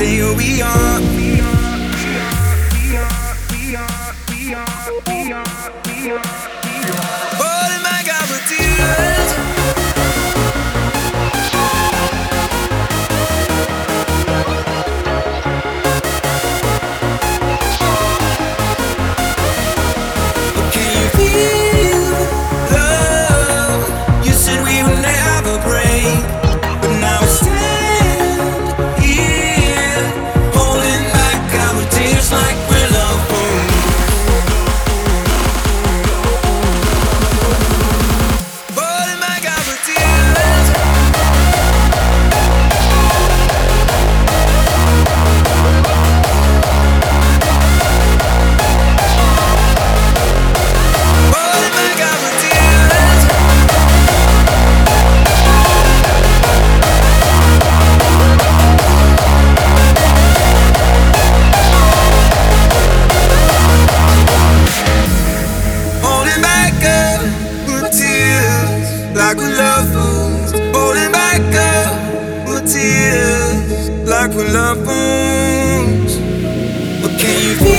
stay who we are like when love wounds. But can you?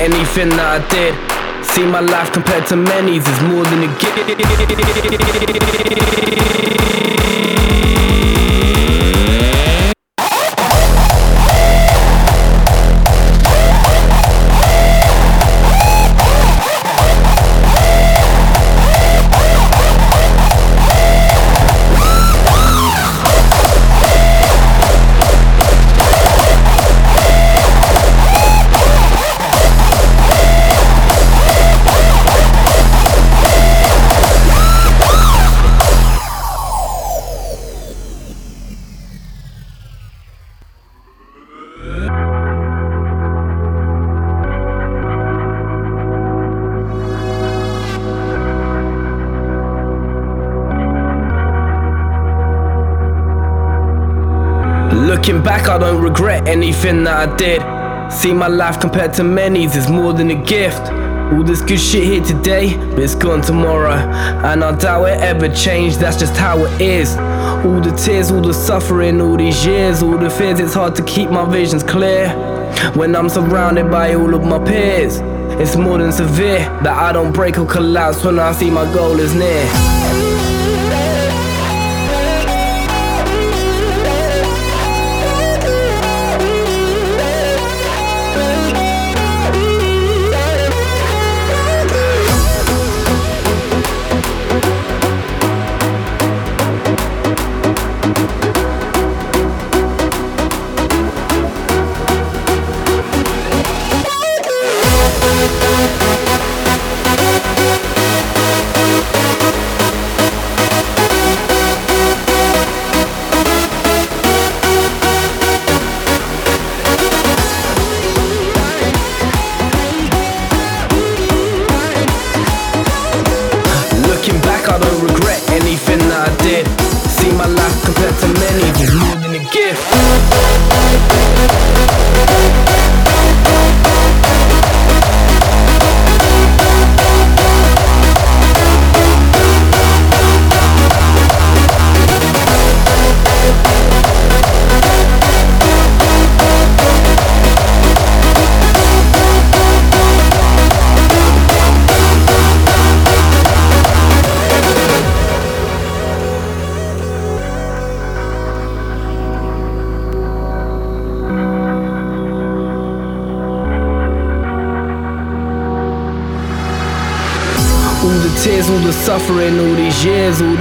Anything that I did. See my life compared to many's is more than a gift. Regret anything that I did. See my life compared to many's is more than a gift. All this good shit here today, but it's gone tomorrow. And I doubt it ever changed, that's just how it is. All the tears, all the suffering, all these years, all the fears, it's hard to keep my visions clear. When I'm surrounded by all of my peers, it's more than severe that I don't break or collapse when I see my goal is near.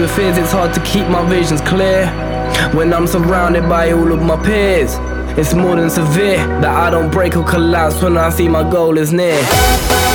The fears, it's hard to keep my visions clear. When I'm surrounded by all of my peers, it's more than severe that I don't break or collapse when I see my goal is near.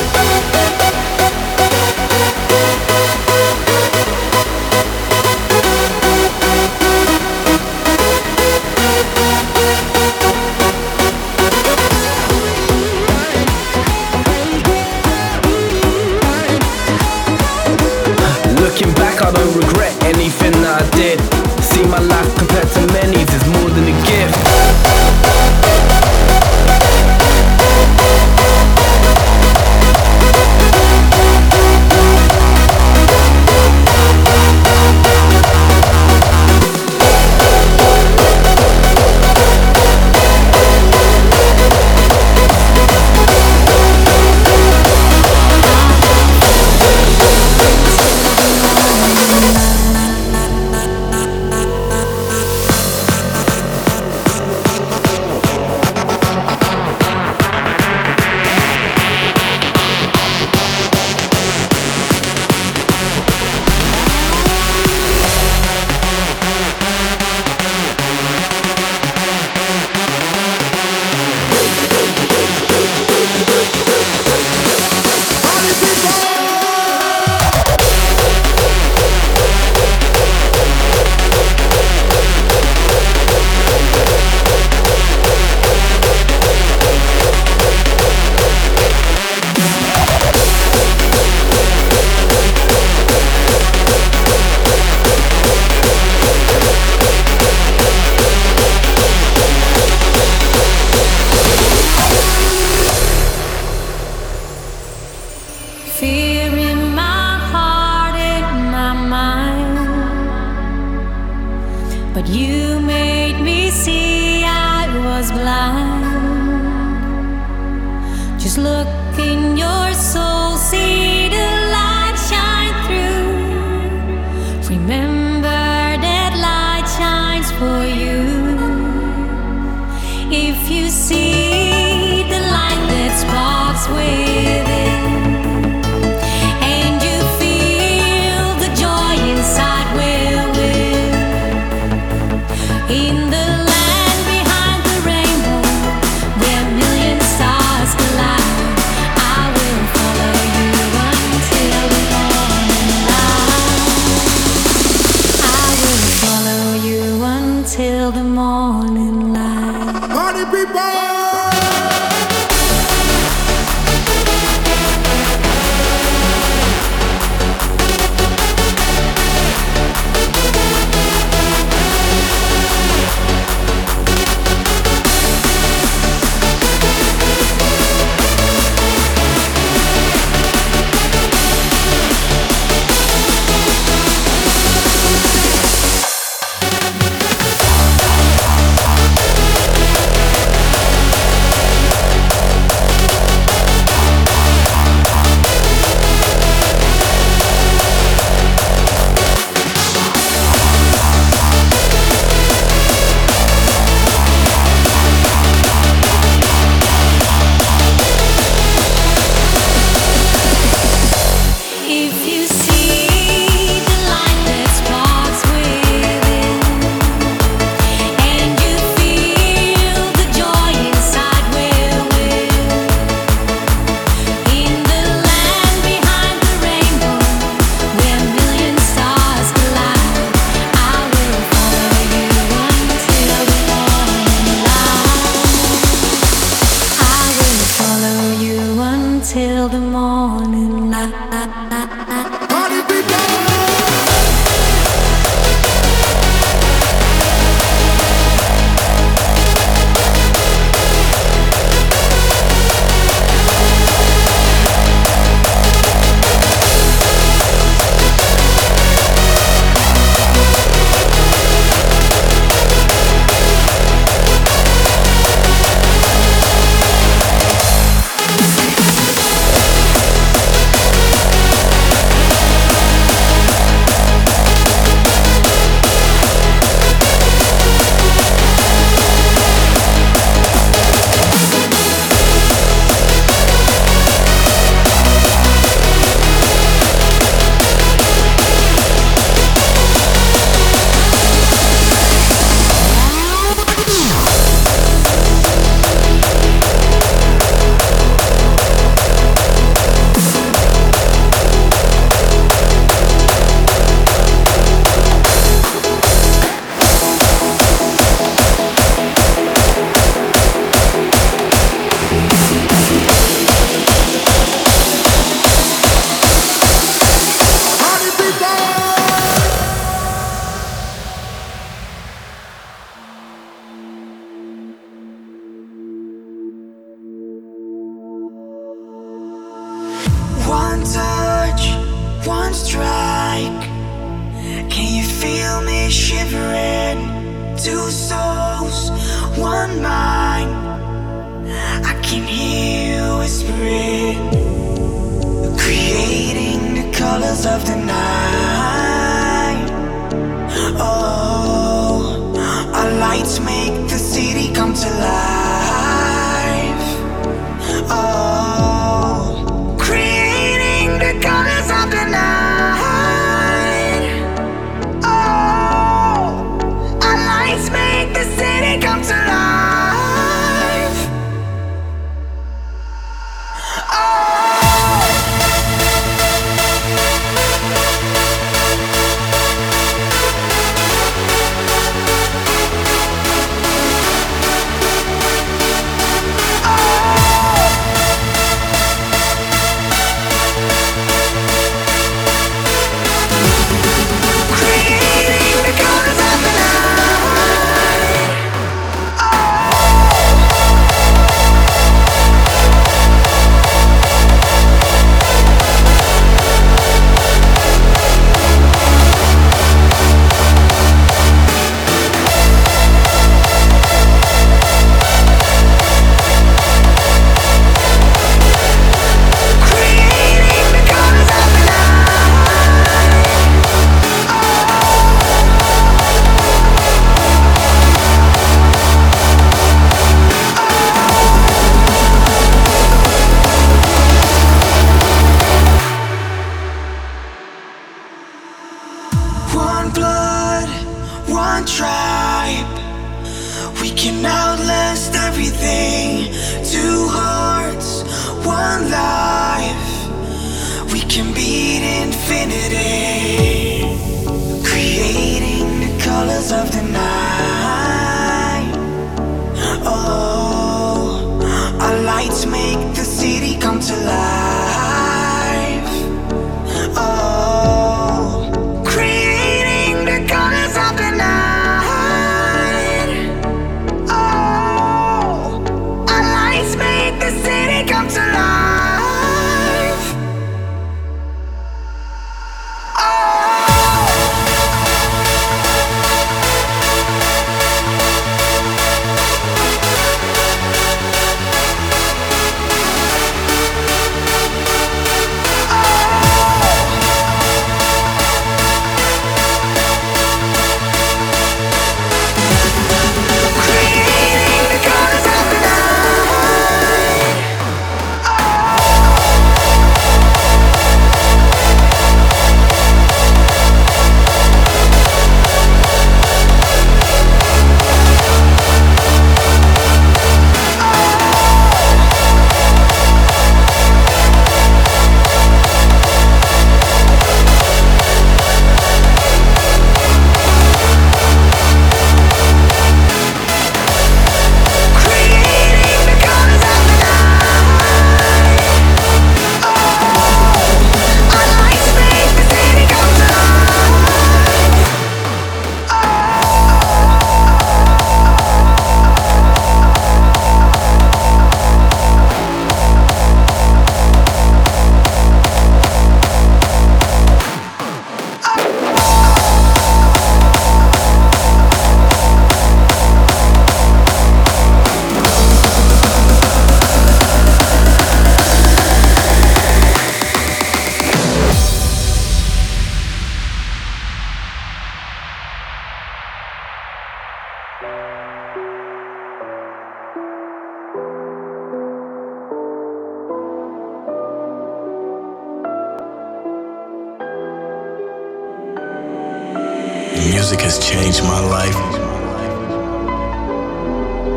Music has changed my life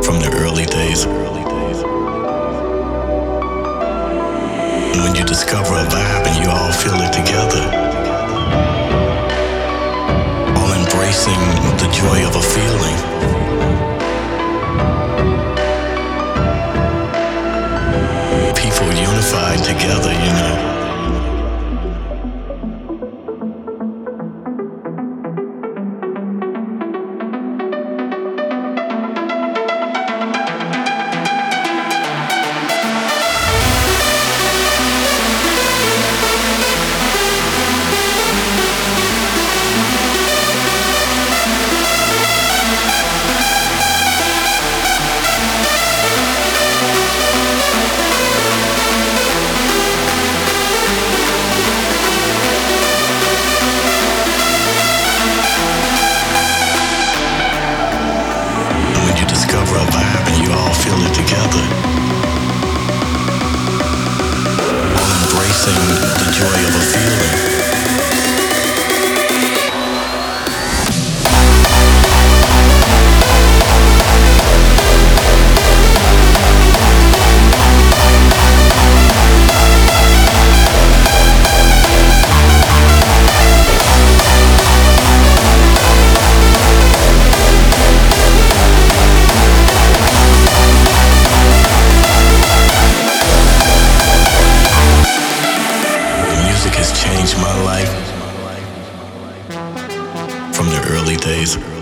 from the early days. And when you discover a vibe and you all feel it together, all embracing the joy of a feeling. people unified together, you know. from the early days.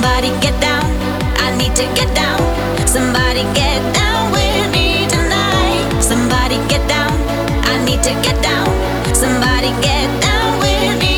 Somebody get down. I need to get down. Somebody get down with me tonight. Somebody get down. I need to get down. Somebody get down with me.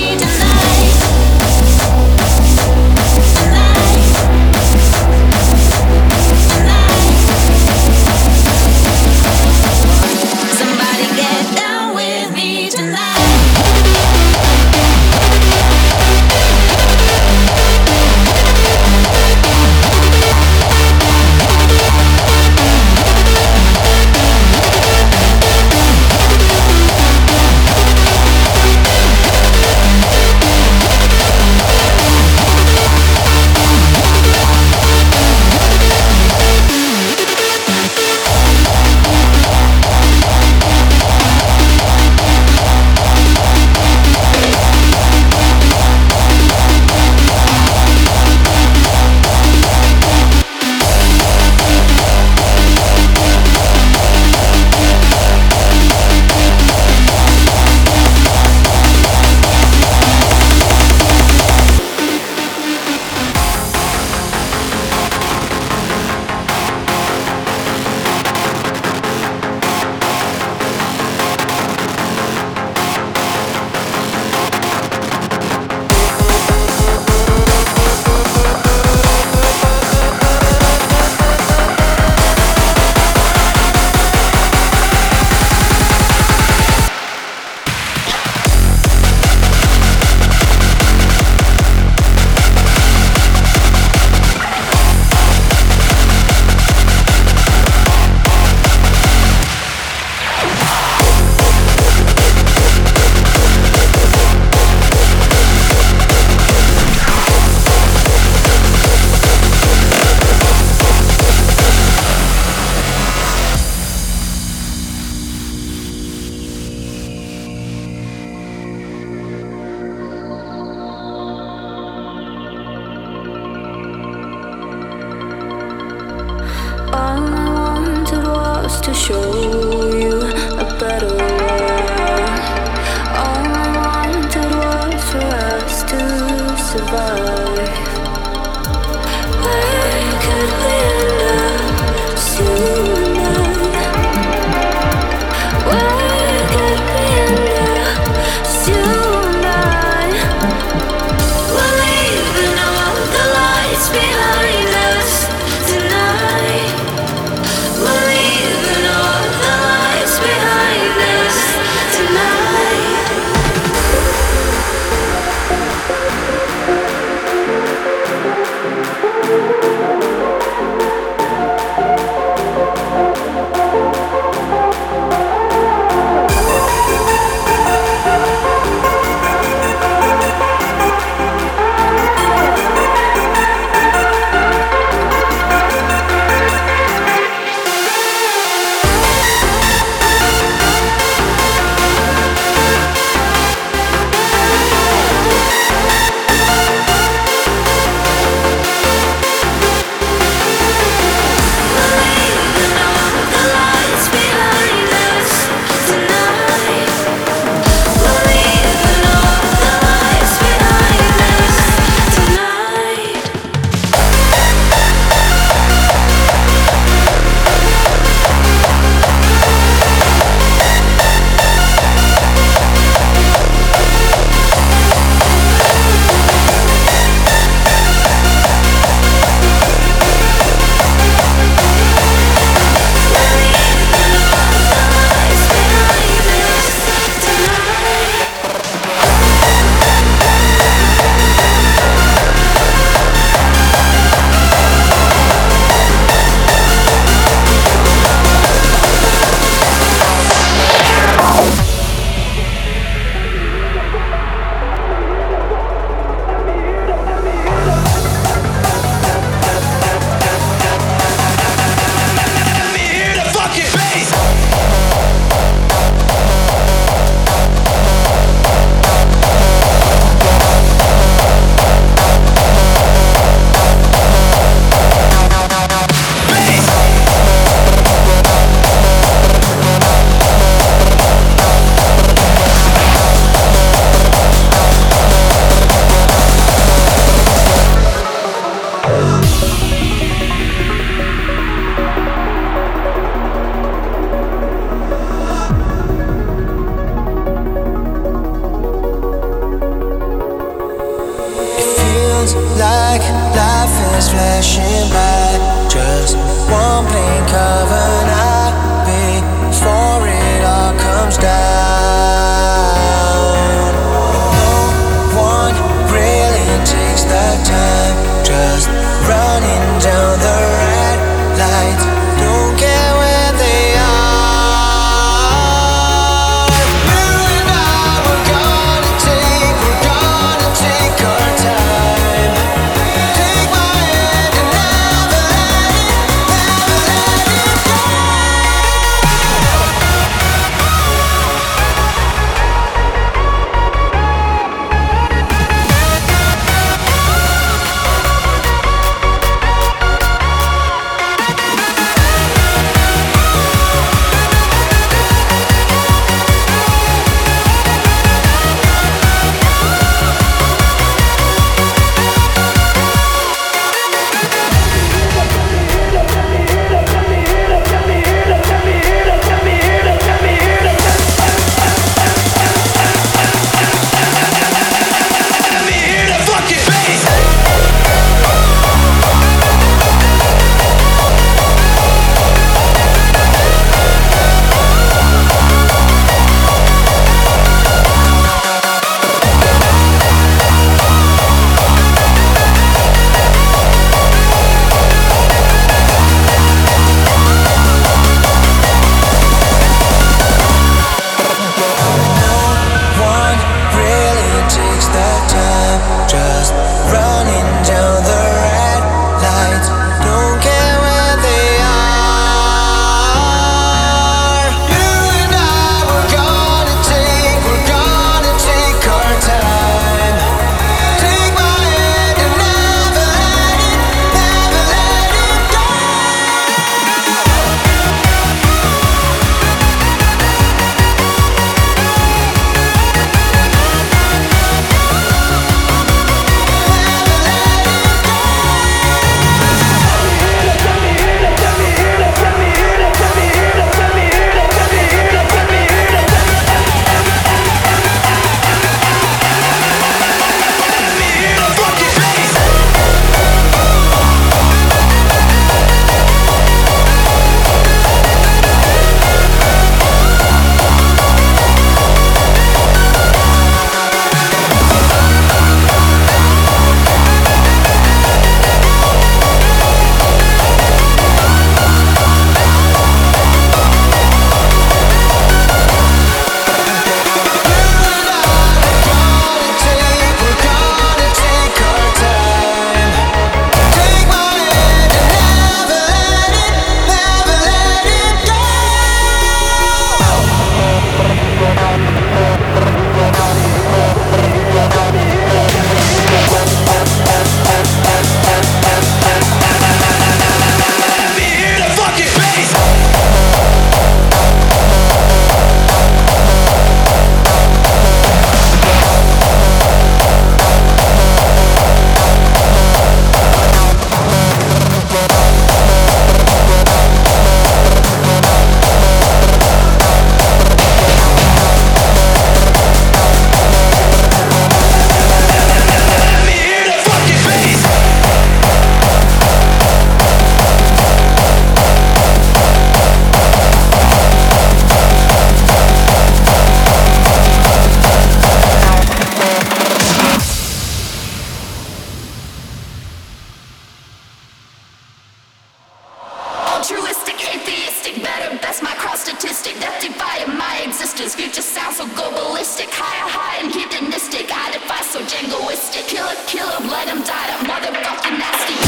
altruistic, atheistic, better, best, my cross statistic, that divided my existence. Future sounds so globalistic, higher, high and hedonistic. I defy so jingoistic, killer, killer, let him die, that motherfucking nasty.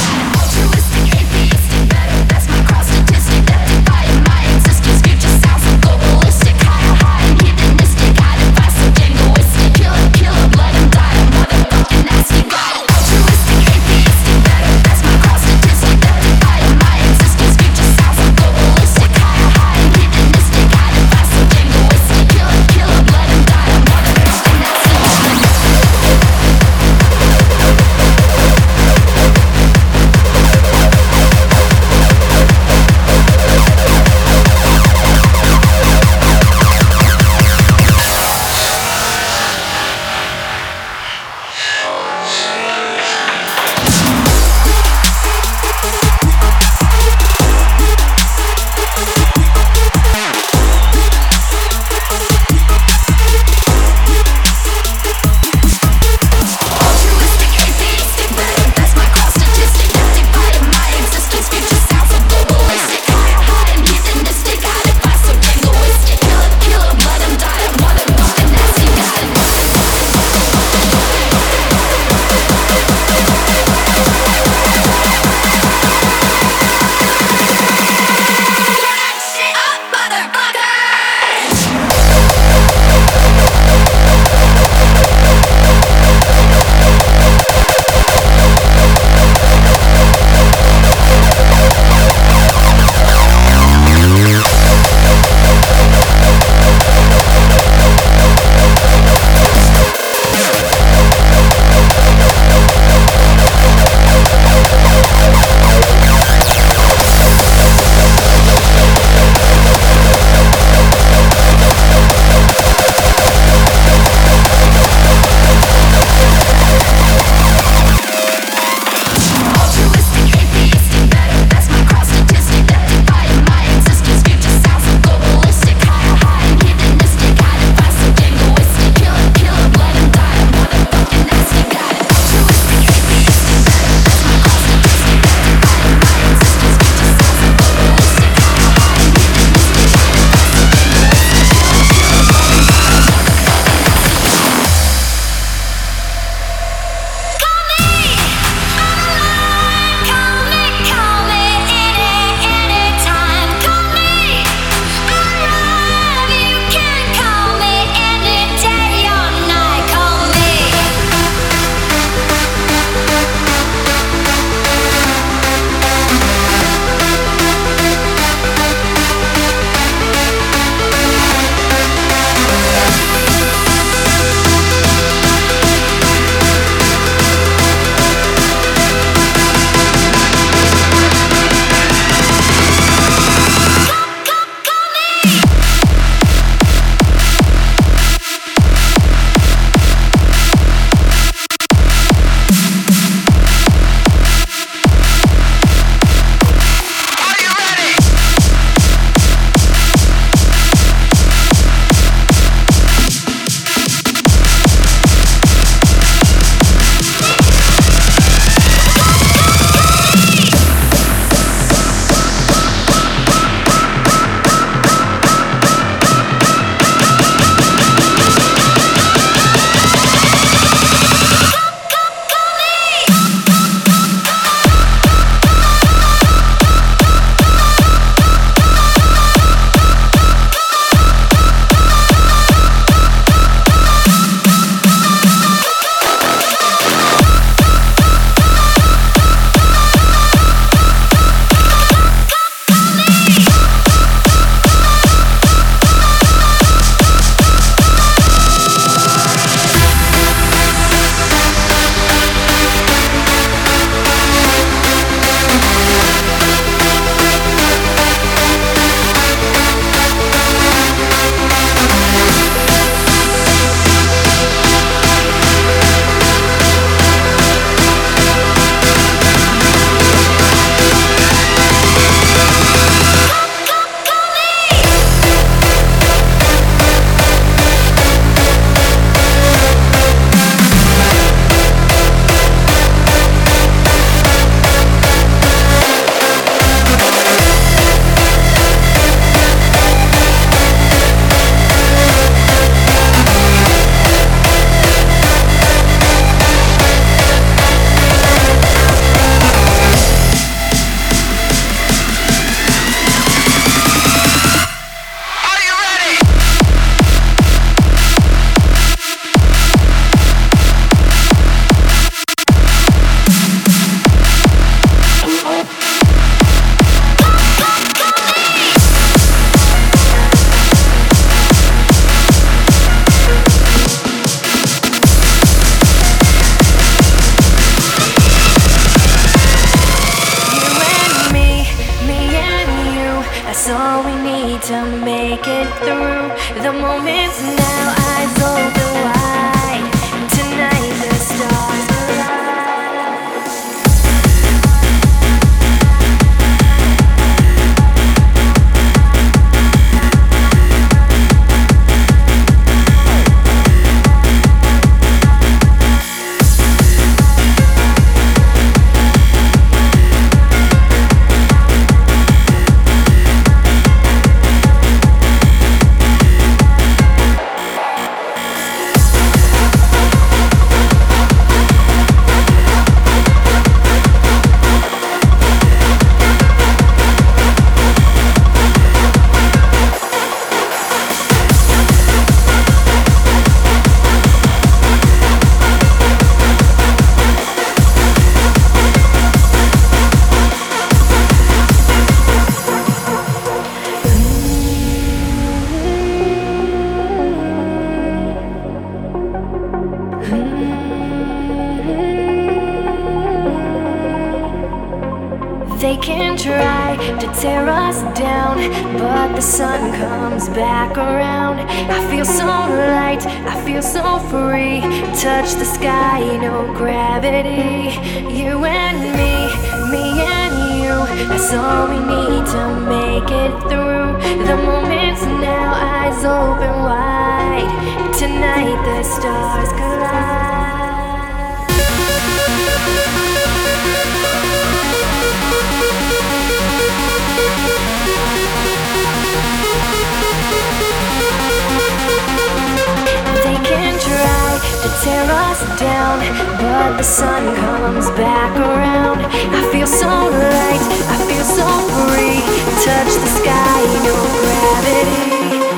down, but the sun comes back around. I feel so light, I feel so free. Touch the sky, no gravity.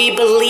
we believe